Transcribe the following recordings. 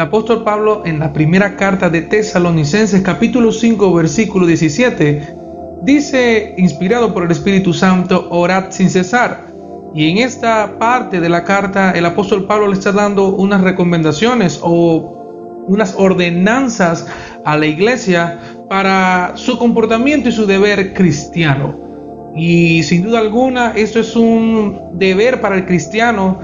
el apóstol Pablo en la primera carta de Tesalonicenses capítulo 5 versículo 17 dice, inspirado por el Espíritu Santo, orad sin cesar. Y en esta parte de la carta el apóstol Pablo le está dando unas recomendaciones o unas ordenanzas a la iglesia para su comportamiento y su deber cristiano. Y sin duda alguna esto es un deber para el cristiano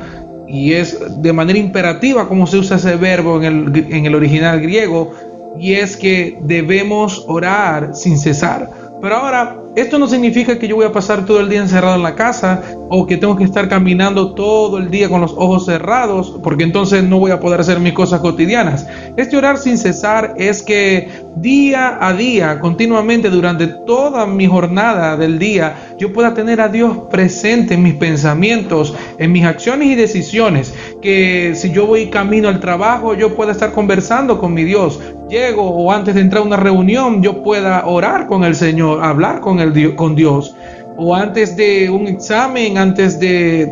y es de manera imperativa como se usa ese verbo en el, en el original griego y es que debemos orar sin cesar. Pero ahora, esto no significa que yo voy a pasar todo el día encerrado en la casa o que tengo que estar caminando todo el día con los ojos cerrados, porque entonces no voy a poder hacer mis cosas cotidianas. Este orar sin cesar es que día a día, continuamente, durante toda mi jornada del día, yo pueda tener a Dios presente en mis pensamientos, en mis acciones y decisiones. Que si yo voy camino al trabajo, yo pueda estar conversando con mi Dios. Llego o antes de entrar a una reunión, yo pueda orar con el Señor, hablar con, el, con Dios. O antes de un examen, antes de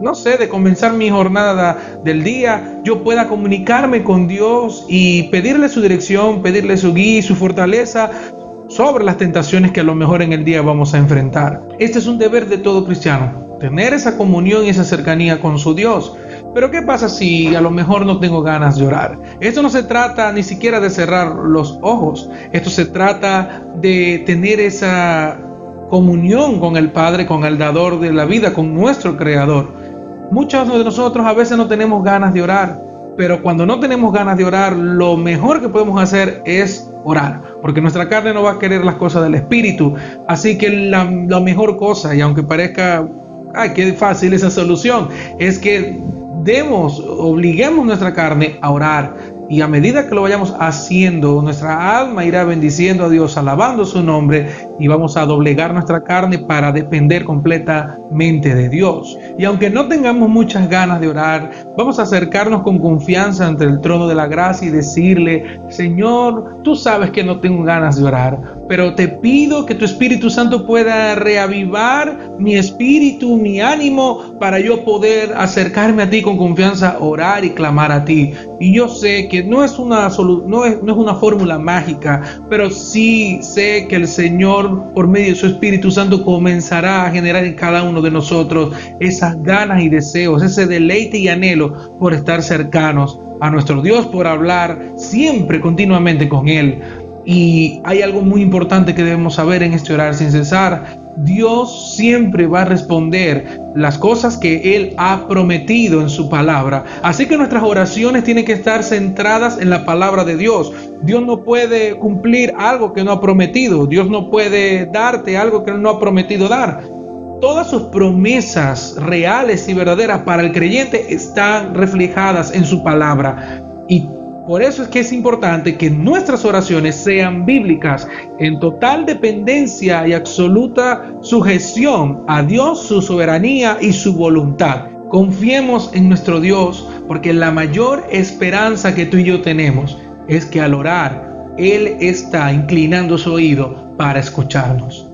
no sé, de comenzar mi jornada del día, yo pueda comunicarme con Dios y pedirle su dirección, pedirle su guía su fortaleza sobre las tentaciones que a lo mejor en el día vamos a enfrentar. Este es un deber de todo cristiano, tener esa comunión y esa cercanía con su Dios. Pero ¿qué pasa si a lo mejor no tengo ganas de orar? Esto no se trata ni siquiera de cerrar los ojos, esto se trata de tener esa comunión con el Padre, con el dador de la vida, con nuestro Creador. Muchos de nosotros a veces no tenemos ganas de orar, pero cuando no tenemos ganas de orar, lo mejor que podemos hacer es orar, porque nuestra carne no va a querer las cosas del Espíritu. Así que la, mejor cosa, y aunque parezca, ay, qué fácil esa solución, es que demos, obliguemos nuestra carne a orar, y a medida que lo vayamos haciendo, nuestra alma irá bendiciendo a Dios, alabando su nombre y vamos a doblegar nuestra carne para depender completamente de Dios. Y aunque no tengamos muchas ganas de orar, vamos a acercarnos con confianza ante el trono de la gracia y decirle, Señor, tú sabes que no tengo ganas de orar, pero te pido que tu Espíritu Santo pueda reavivar mi espíritu, mi ánimo, para yo poder acercarme a ti con confianza, orar y clamar a ti. Y yo sé que no es una, no es, no es una fórmula mágica, pero sí sé que el Por medio de su Espíritu Santo, comenzará a generar en cada uno de nosotros esas ganas y deseos, ese deleite y anhelo por estar cercanos a nuestro Dios, por hablar siempre, continuamente con Él. Y hay algo muy importante que debemos saber en este orar sin cesar. Dios siempre va a responder las cosas que Él ha prometido en su palabra. Así que nuestras oraciones tienen que estar centradas en la palabra de Dios. Dios no puede cumplir algo que no ha prometido. Dios no puede darte algo que no ha prometido dar. Todas sus promesas reales y verdaderas para el creyente están reflejadas en su palabra. Y por eso es que es importante que nuestras oraciones sean bíblicas en total dependencia y absoluta sujeción a Dios, su soberanía y su voluntad. Confiemos en nuestro Dios porque la mayor esperanza que tú y yo tenemos es que al orar, Él está inclinando su oído para escucharnos.